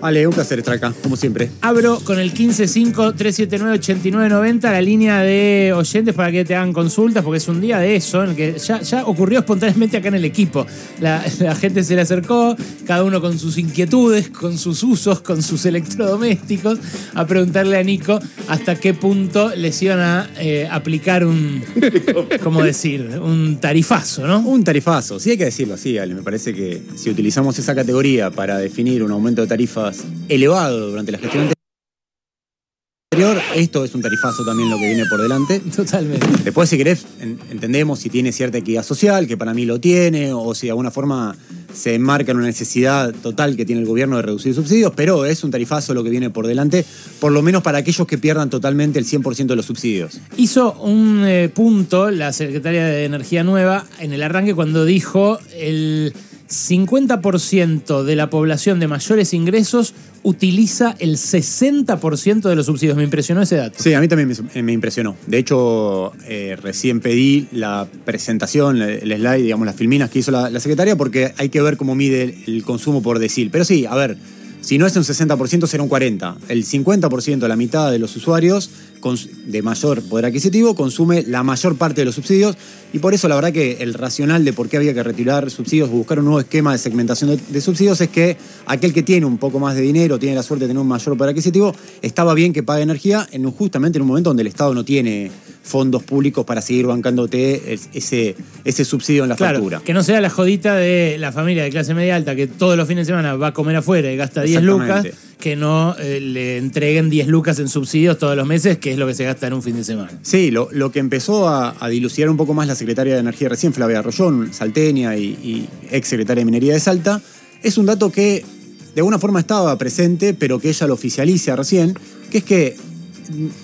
Ale, un placer estar acá, como siempre. Abro con el 155-379-8990 la línea de oyentes para que te hagan consultas, porque es un día de eso, en el que ya, ya ocurrió espontáneamente acá en el equipo. La, la gente se le acercó, cada uno con sus inquietudes, con sus usos, con sus electrodomésticos, a preguntarle a Nico hasta qué punto les iban a eh, aplicar un, ¿cómo decir? Un tarifazo, ¿no? Un tarifazo, sí hay que decirlo así, Ale. Me parece que si utilizamos esa categoría para definir un aumento de tarifas elevado durante la gestión anterior, esto es un tarifazo también lo que viene por delante. Totalmente. Después, si querés, en- entendemos si tiene cierta equidad social, que para mí lo tiene, o si de alguna forma se enmarca en una necesidad total que tiene el gobierno de reducir subsidios, pero es un tarifazo lo que viene por delante, por lo menos para aquellos que pierdan totalmente el 100% de los subsidios. Hizo un eh, punto la secretaria de Energía Nueva en el arranque cuando dijo el 50% de la población de mayores ingresos utiliza el 60% de los subsidios. Me impresionó ese dato. Sí, a mí también me, impresionó. De hecho, eh, recién pedí la presentación, el slide, digamos, las filminas que hizo la, secretaria, porque hay que ver cómo mide el, el consumo por decil. Pero sí, a ver, si no es un 60%, será un 40%. El 50%, la mitad de los usuarios de mayor poder adquisitivo, consume la mayor parte de los subsidios. Y por eso la verdad que el racional de por qué había que retirar subsidios o buscar un nuevo esquema de segmentación de, subsidios es que aquel que tiene un poco más de dinero, tiene la suerte de tener un mayor poder adquisitivo, estaba bien que pague energía en justamente en un momento donde el Estado no tiene fondos públicos para seguir bancándote es- ese, ese subsidio en la Claro, factura. que no sea la jodita de la familia de clase media alta que todos los fines de semana va a comer afuera y gasta 10 lucas, que no eh, le entreguen 10 lucas en subsidios todos los meses, que es lo que se gasta en un fin de semana. Sí, lo, lo que empezó a, a dilucidar un poco más la secretaria de Energía recién, Flavia Arroyón, salteña y, y ex secretaria de Minería de Salta, es un dato que de alguna forma estaba presente, pero que ella lo oficializa recién, que es que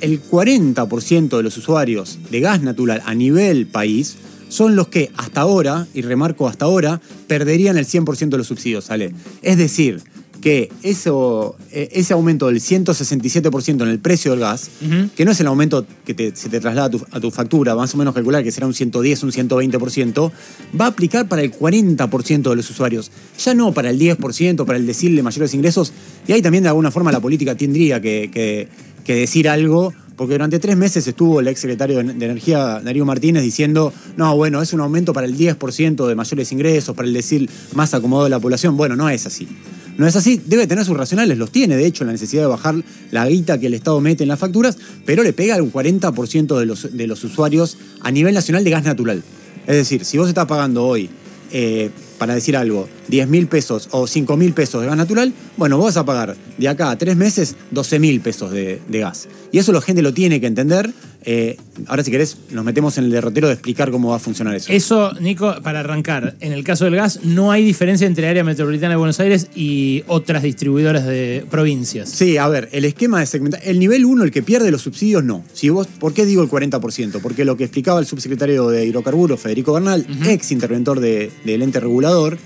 el 40% de los usuarios de gas natural a nivel país son los que hasta ahora, y remarco hasta ahora, perderían el 100% de los subsidios, ¿sale? Es decir, que eso, eh, ese aumento del 167% en el precio del gas, que no es el aumento que te- se te traslada a tu, a tu factura, más o menos calcular que será un 110, un 120%, va a aplicar para el 40% de los usuarios, ya no para el 10%, para el decil de mayores ingresos, y ahí también de alguna forma la política tendría que, que- que decir algo, porque durante tres meses estuvo el ex secretario de Energía, Darío Martínez, diciendo, no, bueno, es un aumento para el 10% de mayores ingresos, para el decil más acomodado de la población. Bueno, no es así. No es así, debe tener sus racionales, los tiene, de hecho, la necesidad de bajar la guita que el Estado mete en las facturas, pero le pega al 40% de los, de los usuarios a nivel nacional de gas natural. Es decir, si vos estás pagando hoy, eh, para decir algo, 10 mil pesos o 5 mil pesos de gas natural, bueno, vos vas a pagar de acá a tres meses 12 mil pesos de, de gas. Y eso la gente lo tiene que entender. Eh, ahora, si querés, nos metemos en el derrotero de explicar cómo va a funcionar eso. Eso, Nico, para arrancar, en el caso del gas, no hay diferencia entre área metropolitana de Buenos Aires y otras distribuidoras de provincias. Sí, a ver, el esquema de segmentación. El nivel 1, el que pierde los subsidios, no. Si vos, ¿Por qué digo el 40%? Porque lo que explicaba el subsecretario de Hidrocarburos, Federico Bernal, ex interventor de- del ente regulador,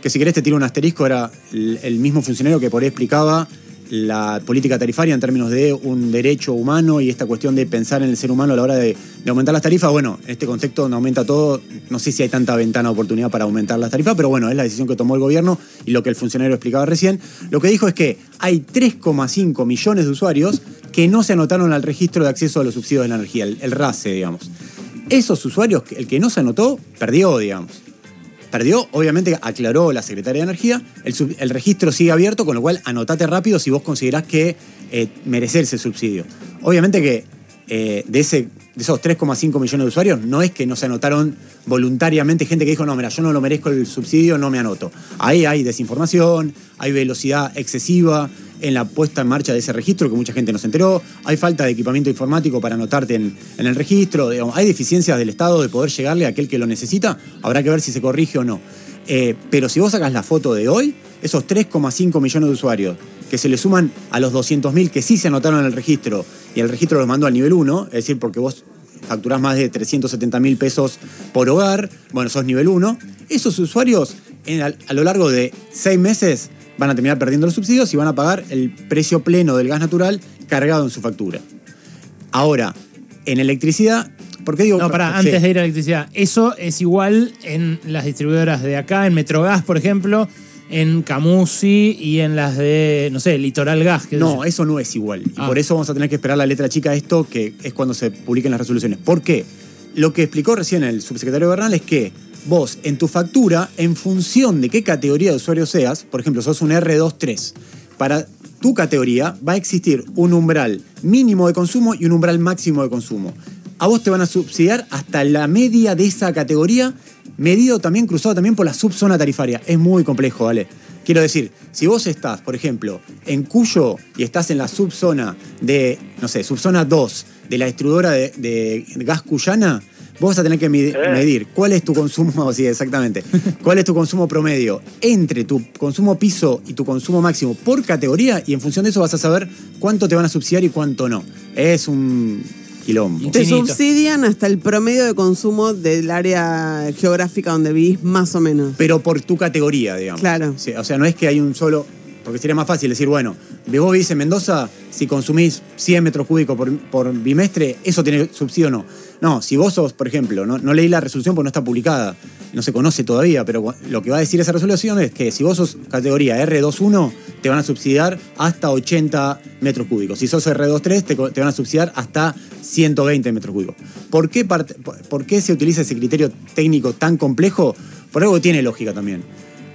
que si querés te tiro un asterisco, era el, el mismo funcionario que por ahí explicaba la política tarifaria en términos de un derecho humano y esta cuestión de pensar en el ser humano a la hora de, aumentar las tarifas. Bueno, en este contexto no aumenta todo. No sé si hay tanta ventana de oportunidad para aumentar las tarifas, pero bueno, es la decisión que tomó el gobierno y lo que el funcionario explicaba recién. Lo que dijo es que hay 3,5 millones de usuarios que no se anotaron al registro de acceso a los subsidios de la energía, el, el RACE, digamos. Esos usuarios, el que no se anotó, perdió, digamos. Perdió, obviamente aclaró la Secretaría de Energía, el, sub- el registro sigue abierto, con lo cual anotate rápido si vos considerás que eh, mereces ese subsidio. Obviamente que eh, de, ese, de esos 3,5 millones de usuarios, no es que no se anotaron voluntariamente gente que dijo, no, mira, yo no lo merezco el subsidio, no me anoto. Ahí hay desinformación, hay velocidad excesiva en la puesta en marcha de ese registro, que mucha gente no se enteró, hay falta de equipamiento informático para anotarte en, el registro, hay deficiencias del Estado de poder llegarle a aquel que lo necesita, habrá que ver si se corrige o no. Eh, pero si vos sacas la foto de hoy, esos 3,5 millones de usuarios que se le suman a los 200.000 que sí se anotaron en el registro y el registro los mandó al nivel 1, es decir, porque vos facturás más de 370 mil pesos por hogar, bueno, sos nivel 1, esos usuarios en- a, a lo largo de seis meses van a terminar perdiendo los subsidios y van a pagar el precio pleno del gas natural cargado en su factura. Ahora, en electricidad, ¿por qué digo? No, pará, Sí. antes de ir a electricidad. Eso es igual en las distribuidoras de acá, en Metrogas, por ejemplo, en Camusi y en las de, no sé, Litoral Gas. No, eso no es igual. Y Ah. por eso vamos a tener que esperar la letra chica de esto, que es cuando se publiquen las resoluciones. ¿Por qué? Lo que explicó recién el subsecretario Bernal es que vos, en tu factura, en función de qué categoría de usuario seas, por ejemplo, sos un R23, para tu categoría va a existir un umbral mínimo de consumo y un umbral máximo de consumo. A vos te van a subsidiar hasta la media de esa categoría, medido también, cruzado también por la subzona tarifaria. Es muy complejo, ¿vale? Quiero decir, si vos estás, por ejemplo, en Cuyo y estás en la subzona de, no sé, subzona 2 de la distribuidora de, de gas cuyana, vos vas a tener que medi- medir cuál es tu consumo, sí, exactamente, cuál es tu consumo promedio entre tu consumo piso y tu consumo máximo por categoría y en función de eso vas a saber cuánto te van a subsidiar y cuánto no. Es un quilombo. Te Infinito. subsidian hasta el promedio de consumo del área geográfica donde vivís, más o menos. pero por tu categoría, digamos. Claro. Sí, o sea, no es que hay un solo. Porque sería más fácil decir, bueno, vos vivís en Mendoza, si consumís 100 metros cúbicos por, por bimestre, ¿eso tiene subsidio o no? No, si vos sos, por ejemplo, no, leí la resolución porque no está publicada, no se conoce todavía, pero lo que va a decir esa resolución es que si vos sos categoría R21, te van a subsidiar hasta 80 metros cúbicos. Si sos R23, te, te van a subsidiar hasta 120 metros cúbicos. ¿Por qué, por qué se utiliza ese criterio técnico tan complejo? Por algo que tiene lógica también.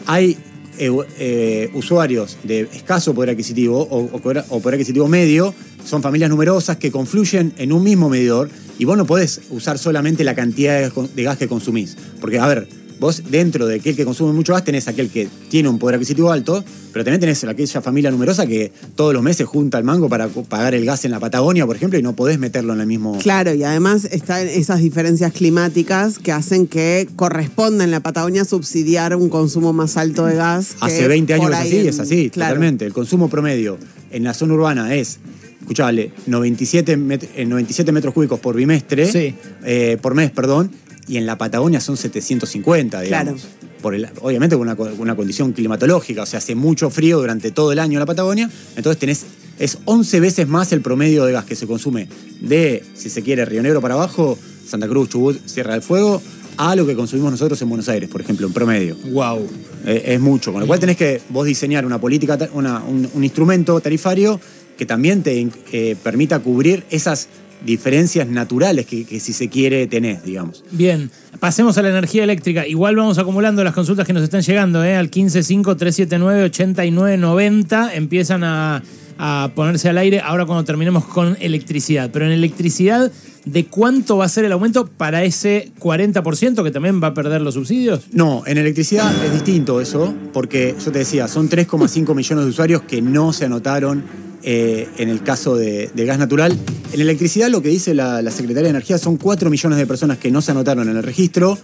Hay eh, usuarios de escaso poder adquisitivo o, poder, o adquisitivo medio, son familias numerosas que confluyen en un mismo medidor y vos no podés usar solamente la cantidad de, de gas que consumís. Porque, a ver, vos dentro de aquel que consume mucho gas tenés aquel que tiene un poder adquisitivo alto, pero también tenés aquella familia numerosa que todos los meses junta el mango para pagar el gas en la Patagonia, por ejemplo, y no podés meterlo en el mismo... Claro, y además están esas diferencias climáticas que hacen que corresponda en la Patagonia subsidiar un consumo más alto de gas. que Hace 20 años es así, en- es así, claro. totalmente. El consumo promedio en la zona urbana es, escuchale, 97, met- eh, 97 metros cúbicos por bimestre, Sí. eh, por mes, perdón, y en la Patagonia son 750, digamos. Claro. Por el- obviamente con una, una condición climatológica, o sea, hace mucho frío durante todo el año en la Patagonia, entonces tenés, es 11 veces más el promedio de gas que se consume de, si se quiere, Río Negro para abajo, Santa Cruz, Chubut, Sierra del Fuego, a lo que consumimos nosotros en Buenos Aires, por ejemplo, en promedio. Wow. Eh, es mucho, con lo cual tenés que vos diseñar una política, una- un, un instrumento tarifario que también te eh, permita cubrir esas diferencias naturales que, que si se quiere tenés, digamos. Bien, pasemos a la energía eléctrica. Igual vamos acumulando las consultas que nos están llegando, ¿eh? Al 155-379-8990. Empiezan a, a ponerse al aire ahora cuando terminemos con electricidad. Pero en electricidad, ¿de cuánto va a ser el aumento para ese 40% que también va a perder los subsidios? No, en electricidad es distinto eso, porque yo te decía, son 3,5 millones de usuarios que no se anotaron eh, en el caso de, gas natural. En electricidad lo que dice la, la Secretaría de Energía son 4 millones de personas que no se anotaron en el registro.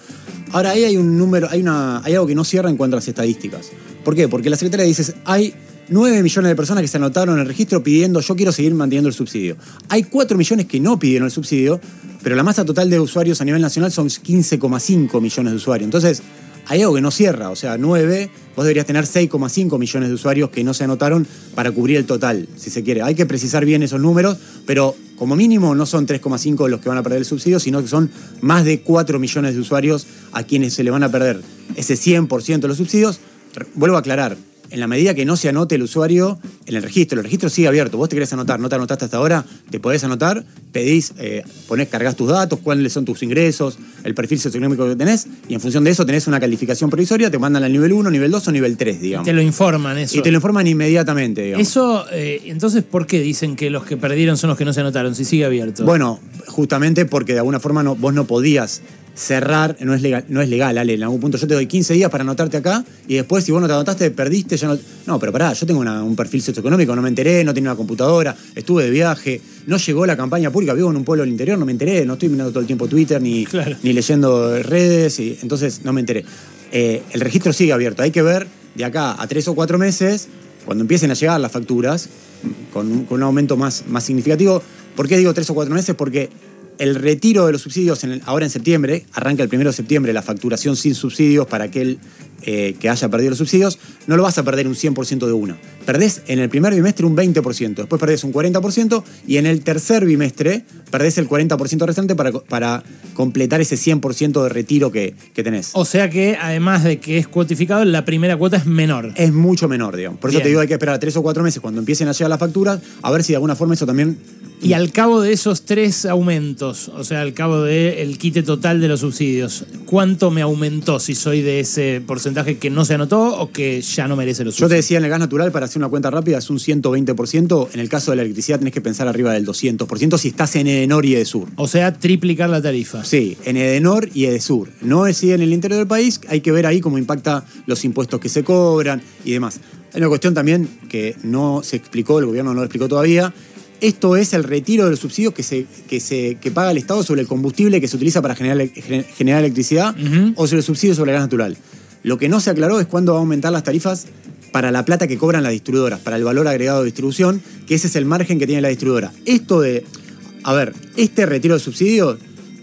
Ahora ahí hay un número, hay, una, hay algo que no cierra en cuanto a las estadísticas. ¿Por qué? Porque la Secretaría dice, hay 9 millones de personas que se anotaron en el registro pidiendo yo quiero seguir manteniendo el subsidio. Hay 4 millones que no pidieron el subsidio, pero la masa total de usuarios a nivel nacional son 15,5 millones de usuarios. Entonces, hay algo que no cierra, o sea, 9, vos deberías tener 6,5 millones de usuarios que no se anotaron para cubrir el total, si se quiere. Hay que precisar bien esos números, pero como mínimo no son 3,5 los que van a perder el subsidio, sino que son más de 4 millones de usuarios a quienes se le van a perder ese 100% de los subsidios. Vuelvo a aclarar, en la medida que no se anote el usuario en el registro, el registro sigue abierto, vos te querés anotar, no te anotaste hasta ahora, te podés anotar, pedís, eh, ponés, cargas tus datos, cuáles son tus ingresos, el perfil socioeconómico que tenés, y en función de eso tenés una calificación provisoria, te mandan al nivel 1, nivel 2 o nivel 3, digamos. Te lo informan eso. Y te lo informan inmediatamente, digamos. Eso, eh, entonces, ¿por qué dicen que los que perdieron son los que no se anotaron? Si sigue abierto. Bueno, justamente porque de alguna forma no, vos no podías cerrar, no es legal, no es legal, Ale, en algún punto yo te doy 15 días para anotarte acá y después si vos no te anotaste, perdiste, ya no... No, pero pará, yo tengo una- un perfil socioeconómico, no me enteré, no tenía una computadora, estuve de viaje, no llegó la campaña pública, vivo en un pueblo del interior, no me enteré, no estoy mirando todo el tiempo Twitter ni, Claro. ni leyendo redes, y, entonces no me enteré. Eh, el registro sigue abierto, hay que ver de acá a tres o cuatro meses, cuando empiecen a llegar las facturas, con un, con un aumento más, más significativo. ¿Por qué digo tres o cuatro meses? Porque el retiro de los subsidios ahora en septiembre, arranca el primero de septiembre la facturación sin subsidios para aquel eh, que haya perdido los subsidios, no lo vas a perder un 100% de una. Perdés en el primer bimestre un 20%, después perdés un 40% y en el tercer bimestre perdés el 40% restante para, para completar ese 100% de retiro que, que tenés. O sea que además de que es cuotificado, la primera cuota es menor. Es mucho menor, digamos. Por eso Bien. te digo, hay que esperar tres o cuatro meses cuando empiecen a llegar las facturas, a ver si de alguna forma eso también Y al cabo de esos tres aumentos, o sea, al cabo del quite total de los subsidios, ¿cuánto me aumentó si soy de ese porcentaje que no se anotó o que ya no merece los Yo te decía en el gas natural, para hacer una cuenta rápida, es un 120%. En el caso de la electricidad tenés que pensar arriba del 200% si estás en Edenor y Edesur. O sea, triplicar la tarifa. Sí, en Edenor y Edesur. No es si en el interior del país, hay que ver ahí cómo impacta los impuestos que se cobran y demás. Hay una cuestión también que no se explicó, el gobierno no lo explicó todavía. Esto es el retiro de los subsidios que, se, que, se, que paga el Estado sobre el combustible que se utiliza para generar, gener- generar electricidad o sobre el subsidio sobre el gas natural. Lo que no se aclaró es cuándo va a aumentar las tarifas para la plata que cobran las distribuidoras, para el valor agregado de distribución, que ese es el margen que tiene la distribuidora. Esto de, a ver, este retiro de subsidios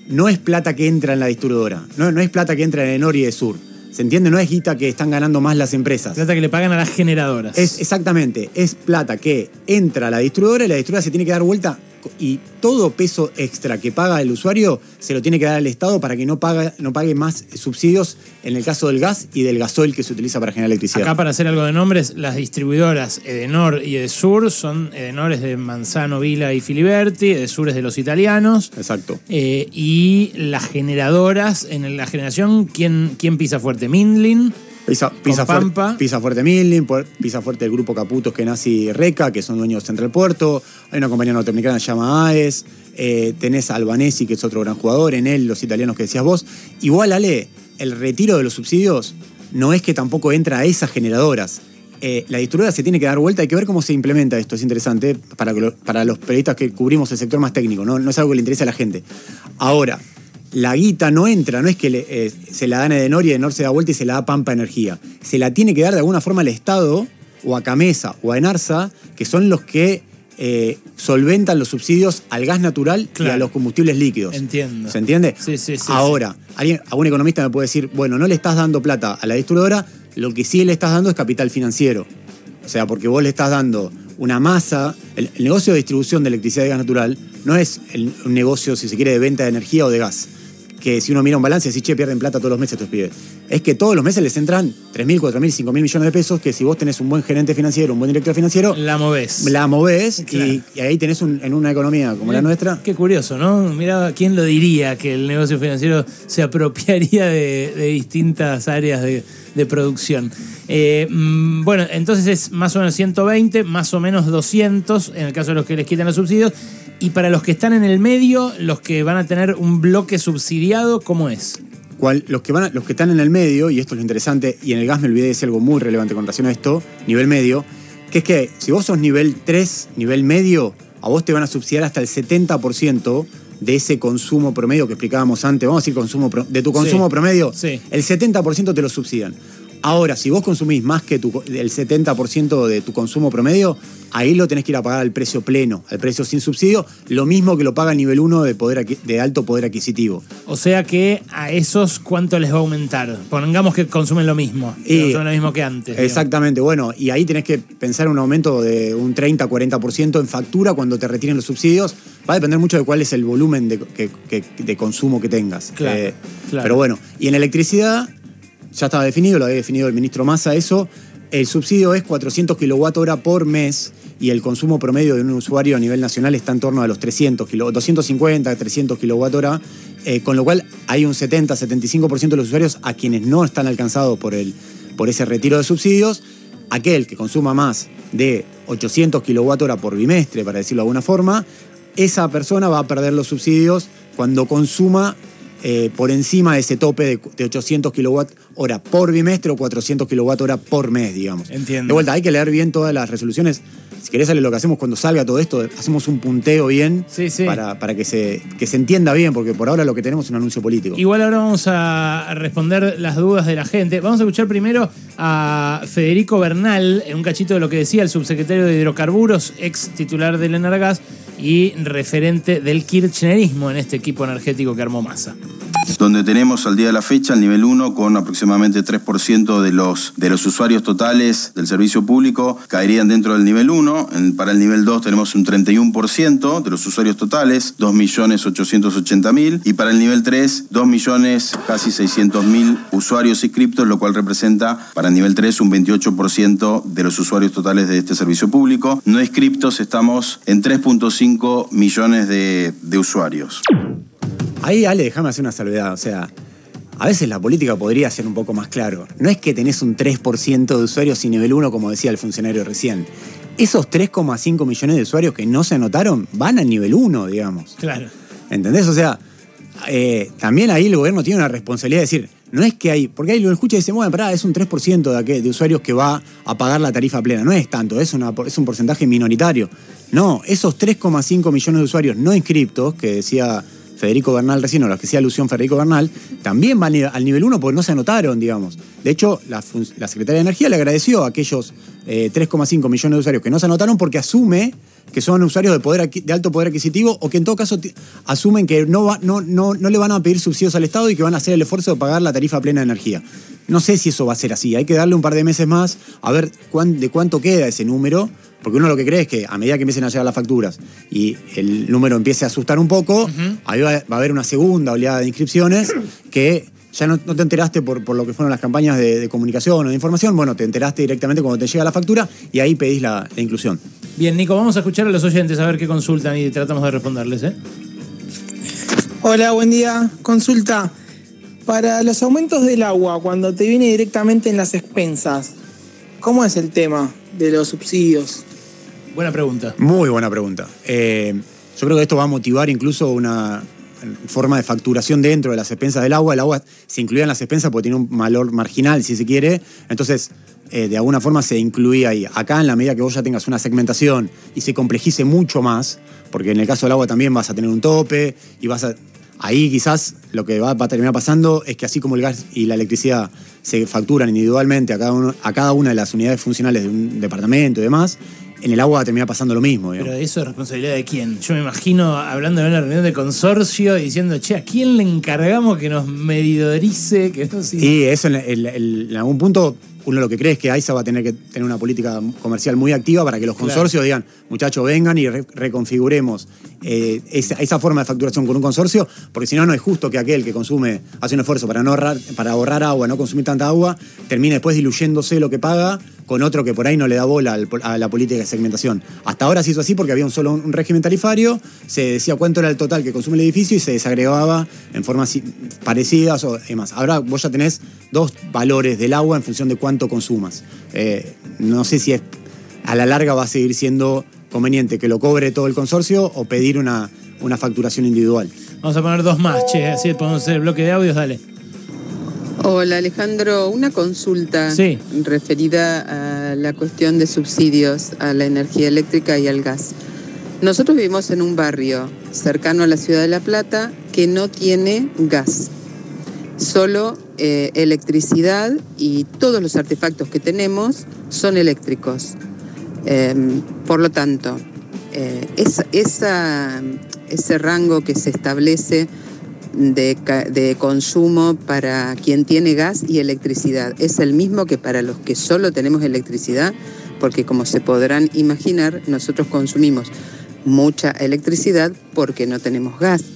no es plata que entra en la distribuidora, no, no es plata que entra en Enor y de Sur. ¿Se entiende? No es guita que están ganando más las empresas. Plata que le pagan a las generadoras. Es exactamente, es plata que entra a la distribuidora y la distribuidora se tiene que dar vuelta y todo peso extra que paga el usuario se lo tiene que dar al Estado para que no pague, no pague más subsidios en el caso del gas y del gasoil que se utiliza para generar electricidad. Acá para hacer algo de nombres, las distribuidoras Edenor y Edesur son Edenor es de Manzano, Vila y Filiberti, Edesur es de los italianos. Exacto. Eh, y las generadoras, en la generación, ¿quién, quién pisa fuerte? Mindlin. Pisa, pisa, Con fuer- Pampa. pisa fuerte Milling, pisa fuerte el grupo Caputos que y Reca, que son dueños de Central Puerto. Hay una compañía norteamericana que se llama AES. Eh, tenés a Albanesi, que es otro gran jugador. En él, los italianos que decías vos. Igual, Ale, el retiro de los subsidios no es que tampoco entra a esas generadoras. Eh, la distribuidora se tiene que dar vuelta, hay que ver cómo se implementa esto, es interesante para, que lo- para los periodistas que cubrimos el sector más técnico, ¿no? no es algo que le interesa a la gente. Ahora, la guita no entra, no es que le- eh, se la dan a Edenor y Edenor se da vuelta y se la da Pampa Energía. Se la tiene que dar de alguna forma al Estado, o a Camesa, o a Enarsa, que son los que eh, solventan los subsidios al gas natural y a los combustibles líquidos. Entiendo. ¿Se entiende? Sí, sí, sí, Ahora, alguien, algún economista me puede decir, bueno, no le estás dando plata a la distribuidora, lo que sí le estás dando es capital financiero. O sea, porque vos le estás dando una masa. El, el negocio de distribución de electricidad y gas natural no es el- un negocio, si se quiere, de venta de energía o de gas. Que si uno mira un balance, decís, che, pierden plata todos los meses estos pibes. Es que todos los meses les entran 3.000, 4.000, 5.000 millones de pesos, que si vos tenés un buen gerente financiero, un buen director financiero, La movés. la movés Claro. y, y ahí tenés un- en una economía como la Eh, nuestra. Qué curioso, ¿no? Mira, ¿quién lo diría que el negocio financiero se apropiaría de, de distintas áreas de, de producción? Eh, mm, bueno, entonces es más o menos 120, más o menos 200 en el caso de los que les quitan los subsidios. Y para los que están en el medio, los que van a tener un bloque subsidiado, ¿cómo es? cual- los, que van a- los que están en el medio, y esto es lo interesante, y en el gas me olvidé de decir algo muy relevante con relación a esto, nivel medio, que es que si vos sos nivel 3, nivel medio, a vos te van a subsidiar hasta el 70% de ese consumo promedio que explicábamos antes, vamos a decir consumo de tu consumo Sí, promedio, sí. el 70% te lo subsidian. Ahora, si vos consumís más que tu, el 70% de tu consumo promedio, ahí lo tenés que ir a pagar al precio pleno, al precio sin subsidio, lo mismo que lo paga el nivel 1 de, poder de alto poder adquisitivo. O sea que a esos, ¿cuánto les va a aumentar? Pongamos que consumen lo mismo, Y- consumen lo mismo que antes. digamos. Exactamente, bueno, y ahí tenés que pensar un aumento de un 30-40% en factura cuando te retiren los subsidios. Va a depender mucho de cuál es el volumen de, que- que- de consumo que tengas. Eh, Claro, claro. Pero bueno, y en electricidad ya estaba definido, lo había definido el ministro Massa, eso. El subsidio es 400 kWh por mes y el consumo promedio de un usuario a nivel nacional está en torno a los 300 kilo, 250, 300 kWh, eh, con lo cual hay un 70-75% de los usuarios a quienes no están alcanzados por, el, por ese retiro de subsidios. Aquel que consuma más de 800 kWh por bimestre, para decirlo de alguna forma, esa persona va a perder los subsidios cuando consuma eh, por encima de ese tope de, de 800 kWh por bimestre o 400 kWh por mes, digamos. Entiendo. De vuelta, hay que leer bien todas las resoluciones. Si querés, lo que hacemos cuando salga todo esto, hacemos un punteo bien Sí, sí. Para, para que, se, que se entienda bien, porque por ahora lo que tenemos es un anuncio político. Igual ahora vamos a responder las dudas de la gente. Vamos a escuchar primero a Federico Bernal, en un cachito de lo que decía el subsecretario de Hidrocarburos, ex titular del Enargas y referente del kirchnerismo en este equipo energético que armó Massa. Donde tenemos al día de la fecha el nivel 1 con aproximadamente 3% de los, de los usuarios totales del servicio público caerían dentro del nivel 1. para el nivel 2 tenemos un 31% de los usuarios totales, 2.880.000. Y para el nivel 3, 2 millones casi 600.000 usuarios inscriptos, lo cual representa para el nivel 3 un 28% de los usuarios totales de este servicio público. No inscriptos estamos en 3.5 millones de, de usuarios. Ahí, Ale, déjame hacer una salvedad. O sea, a veces la política podría ser un poco más claro. No es que tenés un 3% de usuarios sin nivel 1, como decía el funcionario recién. Esos 3,5 millones de usuarios que no se anotaron van al nivel 1, digamos. Claro. ¿Entendés? O sea, eh, también ahí el gobierno tiene una responsabilidad de decir, no es que hay, porque ahí lo escucha y dice, bueno, pará, es un 3% de, de usuarios que va a pagar la tarifa plena. No es tanto, es, una, es un porcentaje minoritario. No, esos 3,5 millones de usuarios no inscriptos, que decía Federico Bernal recién, o los que hacía alusión Federico Bernal, también van al nivel 1 porque no se anotaron, digamos. De hecho, la, Secretaría de Energía le agradeció a aquellos 3,5 eh, millones de usuarios que no se anotaron porque asume que son usuarios de, poder, de alto poder adquisitivo o que en todo caso asumen que no, no, no, no le van a pedir subsidios al Estado y que van a hacer el esfuerzo de pagar la tarifa plena de energía. No sé si eso va a ser así. Hay que darle un par de meses más a ver de cuánto queda ese número porque uno lo que cree es que a medida que empiecen a llegar las facturas y el número empiece a asustar un poco, ahí va, a haber una segunda oleada de inscripciones que ya no, te enteraste por, por, lo que fueron las campañas de, comunicación o de información, bueno, te enteraste directamente cuando te llega la factura y ahí pedís la, inclusión. Bien, Nico, vamos a escuchar a los oyentes a ver qué consultan y tratamos de responderles. ¿eh? Hola, buen día. Consulta. Para los aumentos del agua, cuando te viene directamente en las expensas, ¿cómo es el tema de los subsidios? Buena pregunta. Muy buena pregunta. Eh, yo creo que esto va a motivar incluso una forma de facturación dentro de las expensas del agua. El agua se incluía en las expensas porque tiene un valor marginal, si se quiere. Entonces, eh, de alguna forma se incluía ahí. Acá, en la medida que vos ya tengas una segmentación y se complejice mucho más, porque en el caso del agua también vas a tener un tope y vas a. Ahí quizás lo que va, a terminar pasando es que así como el gas y la electricidad se facturan individualmente a cada, a cada una de las unidades funcionales de un departamento y demás, en el agua termina pasando lo mismo. Pero eso es responsabilidad de quién. Yo me imagino hablando de una reunión de consorcio y diciendo, che, ¿a quién le encargamos que nos medidorice? Que no Sí, eso en, algún punto uno lo que cree es que AISA va a tener que tener una política comercial muy activa para que los consorcios digan, muchachos, vengan y reconfiguremos eh, esa, forma de facturación con un consorcio, porque si no, no es justo que aquel que consume, hace un esfuerzo para, no ahorrar, para ahorrar agua, no consumir tanta agua, termine después diluyéndose lo que paga con otro que por ahí no le da bola a la política de segmentación. Hasta ahora se hizo así porque había un solo un régimen tarifario, se decía cuánto era el total que consume el edificio y se desagregaba en formas parecidas o demás. Ahora vos ya tenés dos valores del agua en función de cuánto consumas. Eh, no sé si es, a la larga va a seguir siendo conveniente que lo cobre todo el consorcio o pedir una, una facturación individual. Vamos a poner dos más, che, así podemos hacer el bloque de audios, dale. Hola Alejandro, una consulta referida a la cuestión de subsidios a la energía eléctrica y al gas. Nosotros vivimos en un barrio cercano a la ciudad de La Plata que no tiene gas, solo eh, electricidad y todos los artefactos que tenemos son eléctricos. Em, por lo tanto, eh, ese rango que se establece de, consumo para quien tiene gas y electricidad. Es el mismo que para los que solo tenemos electricidad, porque como se podrán imaginar, nosotros consumimos mucha electricidad porque no tenemos gas.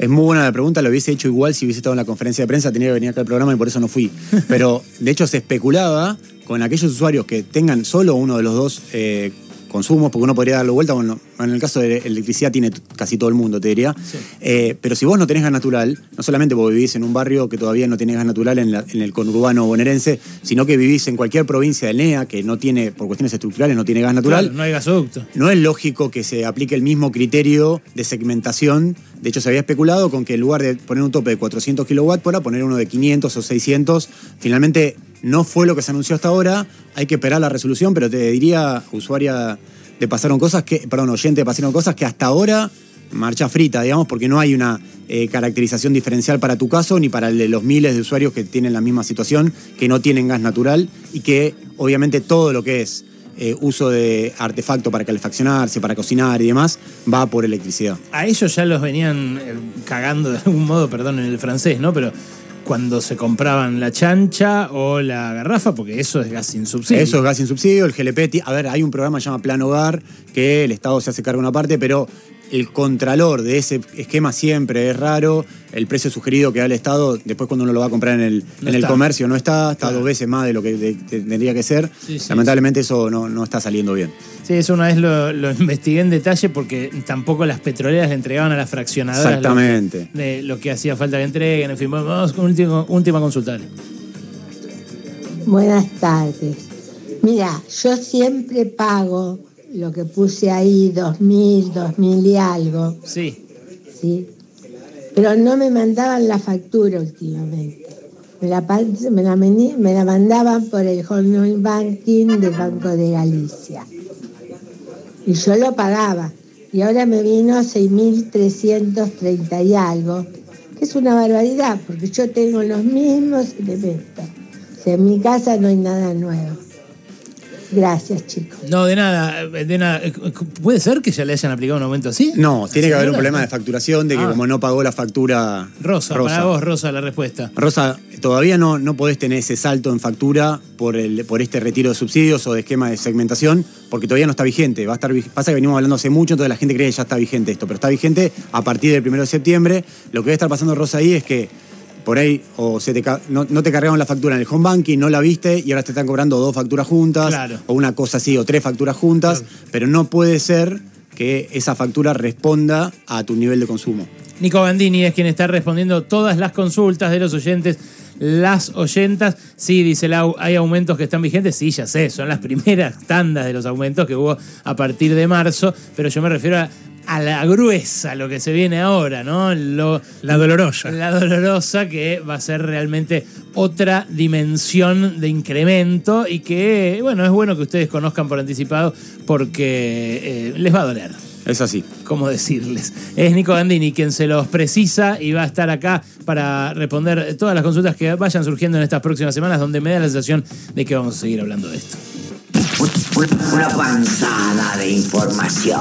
Es muy buena la pregunta, lo hubiese hecho igual si hubiese estado en la conferencia de prensa, tenía que venir acá al programa y por eso no fui. Pero de hecho se especulaba con aquellos usuarios que tengan solo uno de los dos eh, consumos, porque uno podría darle vuelta, bueno, en el caso de electricidad tiene casi todo el mundo, te diría. Eh, pero si vos no tenés gas natural, no solamente porque vivís en un barrio que todavía no tiene gas natural en, el conurbano bonaerense, sino que vivís en cualquier provincia del NEA que no tiene, por cuestiones estructurales, no tiene gas natural. no hay gasoducto. No es lógico que se aplique el mismo criterio de segmentación. De hecho, se había especulado con que en lugar de poner un tope de 400 kilowatts por poner uno de 500 o 600. Finalmente no fue lo que se anunció hasta ahora. Hay que esperar la resolución, pero te diría, usuaria de pasaron cosas que, perdón, oyente, pasaron cosas que hasta ahora marcha frita, digamos, porque no hay una eh, caracterización diferencial para tu caso ni para el de los miles de usuarios que tienen la misma situación, que no tienen gas natural y que obviamente todo lo que es eh, uso de artefacto para calefaccionarse, para cocinar y demás, va por electricidad. A ellos ya los venían eh, cagando de algún modo, perdón, en el francés, ¿no? Pero cuando se compraban la chancha o la garrafa, porque eso es gas sin subsidio. Eso es gas sin subsidio, el GLP. A ver, hay un programa que se llama Plan Hogar, que el Estado se hace cargo de una parte, pero el contralor de ese esquema siempre es raro. El precio sugerido que da el Estado, después cuando uno lo va a comprar en el, en el comercio, no está, está dos veces más de lo que tendría que ser. Lamentablemente eso no, no, está saliendo bien. Sí, eso una vez lo, investigué en detalle porque tampoco las petroleras le entregaban a las fraccionadoras Exactamente. Lo, de lo que hacía falta que entreguen. En fin, vamos con última, última consulta. Buenas tardes. Mira, yo siempre pago lo que puse ahí, dos mil, dos mil y algo. Sí. Sí. Pero no me mandaban la factura últimamente. Me la, me la, mandaban por el home banking del Banco de Galicia. Y yo lo pagaba. Y ahora me vino 6.330 y algo, que es una barbaridad, porque yo tengo los mismos elementos. O sea, en mi casa no hay nada nuevo. Gracias, chicos. No, de nada, de nada. ¿Puede ser que ya le hayan aplicado un aumento así? No, tiene que haber un problema de facturación, de que ah. como no pagó la factura. Rosa, para vos, Rosa, la respuesta. Rosa, todavía no, no podés tener ese salto en factura por, el, por este retiro de subsidios o de esquema de segmentación, porque todavía no está vigente. Va a estar, pasa que venimos hablando hace mucho, entonces la gente cree que ya está vigente esto, pero está vigente a partir del 1 de septiembre. Lo que debe estar pasando, Rosa, ahí es que por ahí o se te, no, te cargaron la factura en el home banking, no la viste y ahora te están cobrando dos facturas juntas o una cosa así o tres facturas juntas, pero no puede ser que esa factura responda a tu nivel de consumo. Nico Bandini es quien está respondiendo todas las consultas de los oyentes, las oyentas. Sí, dice Lau, hay aumentos que están vigentes. Sí, ya sé, son las primeras tandas de los aumentos que hubo a partir de marzo, pero yo me refiero a a la gruesa lo que se viene ahora, ¿no? la dolorosa. La dolorosa que va a ser realmente otra dimensión de incremento y que, bueno, es bueno que ustedes conozcan por anticipado porque eh, les va a doler. Es así. ¿Cómo decirles? Es Nico Gandini quien se los precisa y va a estar acá para responder todas las consultas que vayan surgiendo en estas próximas semanas, donde me da la sensación de que vamos a seguir hablando de esto. Una panzada de información.